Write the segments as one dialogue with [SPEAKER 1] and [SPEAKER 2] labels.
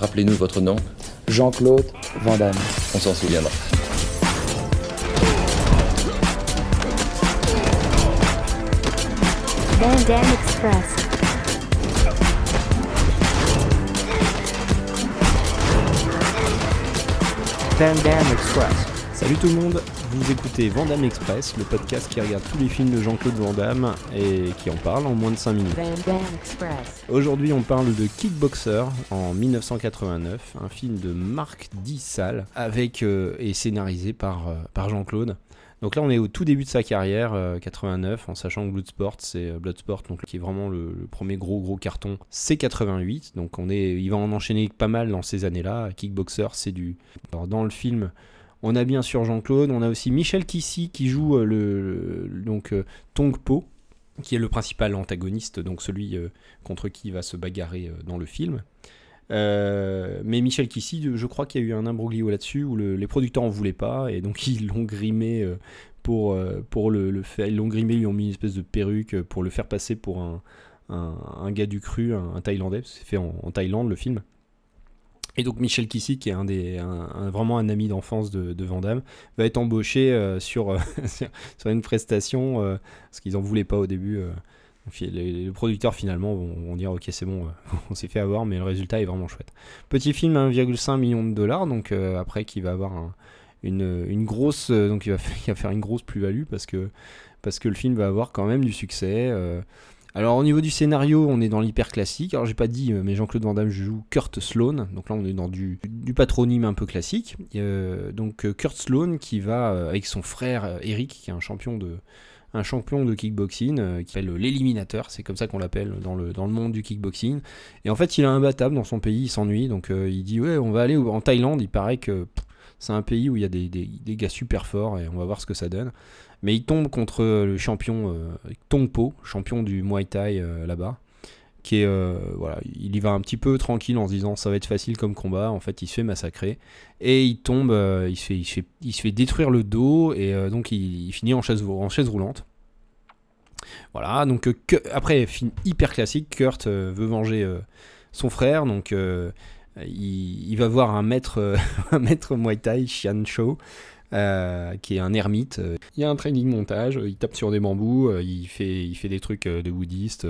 [SPEAKER 1] Rappelez-nous votre nom.
[SPEAKER 2] Jean-Claude Van Damme.
[SPEAKER 1] On s'en souviendra.
[SPEAKER 3] Van Damme Express.
[SPEAKER 2] Van Damme Express.
[SPEAKER 4] Salut tout le monde, vous écoutez Vandame Express, le podcast qui regarde tous les films de Jean-Claude Van Damme et qui en parle en moins de 5 minutes. Aujourd'hui on parle de Kickboxer en 1989, un film de Marc Dissal avec euh, et scénarisé par, euh, par Jean-Claude. Donc là on est au tout début de sa carrière, euh, 89, en sachant que Bloodsport c'est euh, Bloodsport, donc qui est vraiment le, le premier gros gros carton, c'est 88. Donc on est, il va en enchaîner pas mal dans ces années-là. Kickboxer c'est du, alors dans le film on a bien sûr Jean-Claude, on a aussi Michel Kissy qui joue euh, le, le- donc euh, Tong Po, qui est le principal antagoniste, donc celui euh, contre qui il va se bagarrer dans le film. Mais Michel Kissy, je crois qu'il y a eu un imbroglio là-dessus où le- les producteurs en voulaient pas et donc ils l'ont grimé pour, le, faire. Ils l'ont lui ont mis une espèce de perruque pour le faire passer pour un, gars du cru, un, Thaïlandais, c'est fait en Thaïlande le film. Et donc Michel Kissy, qui est un des, vraiment un ami d'enfance de, de va être embauché euh, sur, euh, sur sur une prestation, euh, parce qu'ils en voulaient pas au début. les, producteurs finalement vont, dire ok c'est bon, on s'est fait avoir, mais le résultat est vraiment chouette. Petit film 1,5 million de dollars, donc après qui va avoir un- une, une grosse, donc va, il va faire une grosse plus-value parce que parce que le film va avoir quand même du succès. Alors au niveau du scénario, on est dans l'hyper classique. Alors j'ai pas dit, euh, mais Jean-Claude Van Damme joue Kurt Sloan. Donc là on est dans du, patronyme un peu classique. Euh, donc euh, Kurt Sloan qui va avec son frère Eric, qui est un champion de kickboxing qui s'appelle l'éliminateur, c'est comme ça qu'on l'appelle dans le, monde du kickboxing. Et en fait, il est imbattable dans son pays, il s'ennuie, donc il dit ouais, on va aller en Thaïlande. Il paraît que c'est un pays où il y a des- des gars super forts et on va voir ce que ça donne. Mais il tombe contre le champion euh, Tongpo, champion du Muay Thai euh, là-bas, qui est euh, voilà, il y va un petit peu tranquille en se disant ça va être facile comme combat. En fait, il se fait massacrer et il tombe, euh, il, se fait, il, se fait, détruire le dos et euh, donc il, finit en chaise, en chaise roulante. Voilà, donc euh, que- après film hyper classique, Kurt euh, veut venger euh, son frère, donc euh, il, va voir un maître, euh, un maître Muay Thai, Xian Shou, euh, qui est un ermite. Il y a un training montage, euh, il tape sur des bambous, euh, il, fait, il fait des trucs de bouddhiste,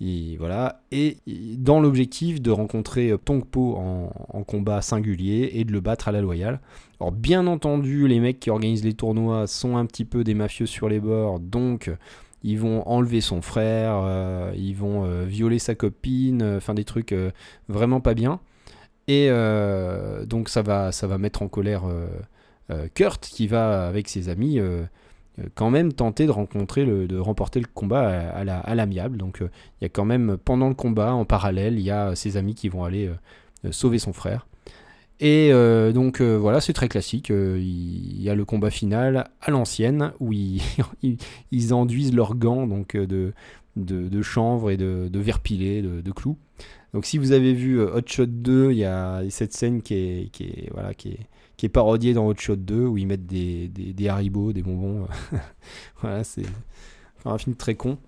[SPEAKER 4] il- voilà. Et dans l'objectif de rencontrer Tongpo en, en combat singulier et de le battre à la loyale. Alors bien entendu, les mecs qui organisent les tournois sont un petit peu des mafieux sur les bords, donc ils vont enlever son frère, ils vont violer sa copine, enfin des trucs vraiment pas bien. Et donc ça va, ça va mettre en colère Kurt qui va avec ses amis euh, euh, quand même tenter de rencontrer le, de remporter le combat à, à la- à l'amiable. Donc euh, il y a quand même pendant le combat en parallèle, il y a ses amis qui vont aller euh, euh, sauver son frère. Et euh, donc euh, voilà, c'est très classique. euh, Il y a le combat final à l'ancienne où ils, ils, enduisent leurs gants donc de, de, chanvre et de, de de, clous. Donc si vous avez vu Hot Shot 2, il y a cette scène qui est, qui est, voilà, qui est, qui est parodiée dans Hot Shot 2 où ils mettent des, des, des haribots, des bonbons. voilà, c'est un film très con.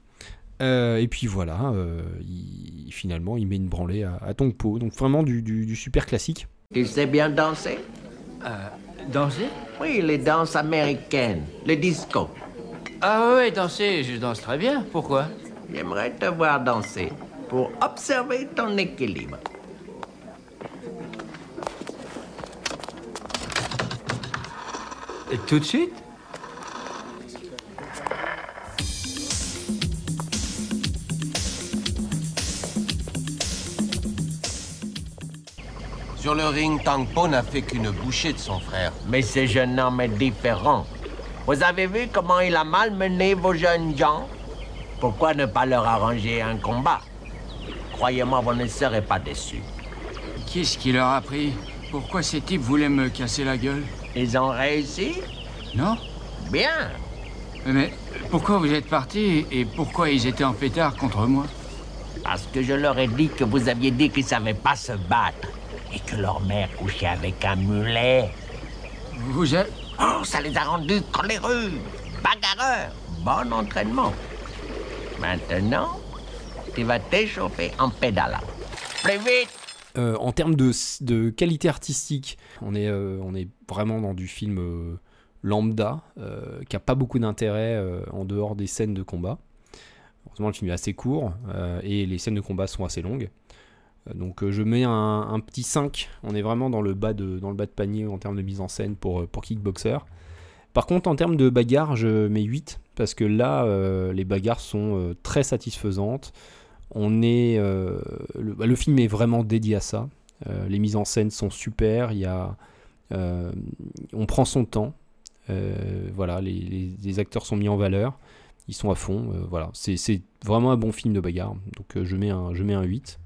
[SPEAKER 4] Et puis voilà, il- finalement, il met une branlée à, à Tongpo. Donc vraiment du super classique.
[SPEAKER 5] Tu sais bien danser?
[SPEAKER 6] Danser?
[SPEAKER 5] Oui, les danses américaines, le disco.
[SPEAKER 6] Ah ouais, danser, je danse très bien. Pourquoi?
[SPEAKER 5] J'aimerais te voir danser pour observer ton équilibre.
[SPEAKER 6] Et Tout de suite?
[SPEAKER 7] Sur le ring, Tang Po n'a fait qu'une bouchée de son frère.
[SPEAKER 5] Mais ce jeune homme est différent. Vous avez vu comment il a malmené vos jeunes gens? Pourquoi ne pas leur arranger un combat? Croyez-moi, vous ne serez pas déçus.
[SPEAKER 8] Qu'est-ce qui leur a pris? Pourquoi ces types voulaient me casser la gueule?
[SPEAKER 5] Ils ont réussi
[SPEAKER 8] Non?
[SPEAKER 5] Bien.
[SPEAKER 8] Mais pourquoi vous êtes partis et pourquoi ils étaient en pétard contre moi?
[SPEAKER 5] Parce que je leur ai dit que vous aviez dit qu'ils ne savaient pas se battre. Et que leur mère couchait avec un mulet.
[SPEAKER 8] Vous êtes...
[SPEAKER 5] Oh, ça les a rendus coléreux, bagarreurs. Bon entraînement. Maintenant, tu vas t'échauffer en pédalant. Plus vite
[SPEAKER 4] Euh, en termes de, de qualité artistique, on est, euh, on est vraiment dans du film euh, lambda, euh, qui a pas beaucoup d'intérêt euh, en dehors des scènes de combat. Heureusement, le film est assez court euh, et les scènes de combat sont assez longues. Euh, Donc euh, je mets un, petit 5. On est vraiment dans le bas de, dans le bas de panier en termes de mise en scène pour, euh, pour Kickboxer. Par contre, en termes de bagarre, je mets 8 parce que là, les bagarres sont très satisfaisantes. On est, le, bah, le film est vraiment dédié à ça. Les mises en scène sont super. Y a, on prend son temps. Voilà, les, les- acteurs sont mis en valeur. Ils sont à fond. voilà, c'est vraiment un bon film de bagarre. Donc je, mets un, je mets un 8.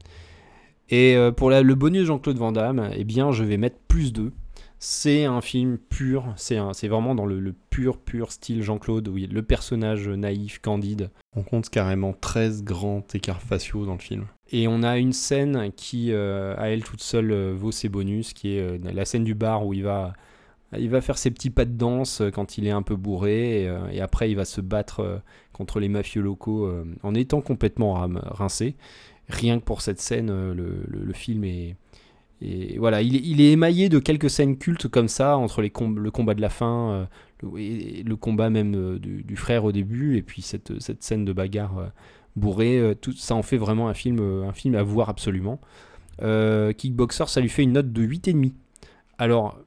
[SPEAKER 4] Et euh, pour la- le bonus Jean-Claude Van Damme, eh bien, je vais mettre plus 2. C'est un film pur, c'est vraiment dans le, le pur, pur style Jean-Claude, où il le personnage naïf, candide. On compte carrément 13 grands écarts faciaux dans le film. Et on a une scène qui, euh, à elle toute seule, euh, vaut ses bonus, qui est euh, la scène du bar où il va, il va faire ses petits pas de danse quand il est un peu bourré, et, et après il va se battre contre les mafieux locaux en étant complètement rincé rien que pour cette scène, euh, le, film est. Voilà, il est, il est émaillé de quelques scènes cultes comme ça, entre les le combat de la fin, euh, le, combat même euh, du, frère au début, et puis cette, scène de bagarre bourrée. tout ça en fait vraiment un film, un film à voir absolument. Kickboxer, ça lui fait une note de 8,5. Alors,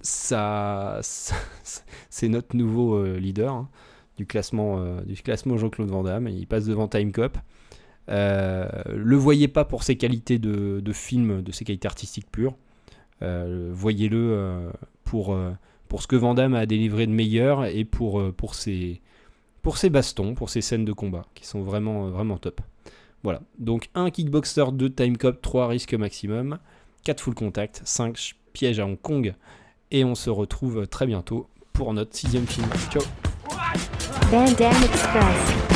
[SPEAKER 4] ça, c'est notre nouveau leader hein, du classement, du classement Jean-Claude Van Damme. Il passe devant Time Cop. Euh, le voyez pas pour ses qualités de, film, de ses qualités artistiques pures. Euh, Voyez-le euh, pour, pour ce que Van Damme a délivré de meilleur et pour, pour, ses, pour ses bastons, pour ses scènes de combat qui sont vraiment, vraiment top. Voilà. Donc 1 kickboxer, 2 time cop, 3 risque maximum, 4 full contact, 5 piège à Hong Kong. Et on se retrouve très bientôt pour notre sixième film. Ciao
[SPEAKER 3] Van Express.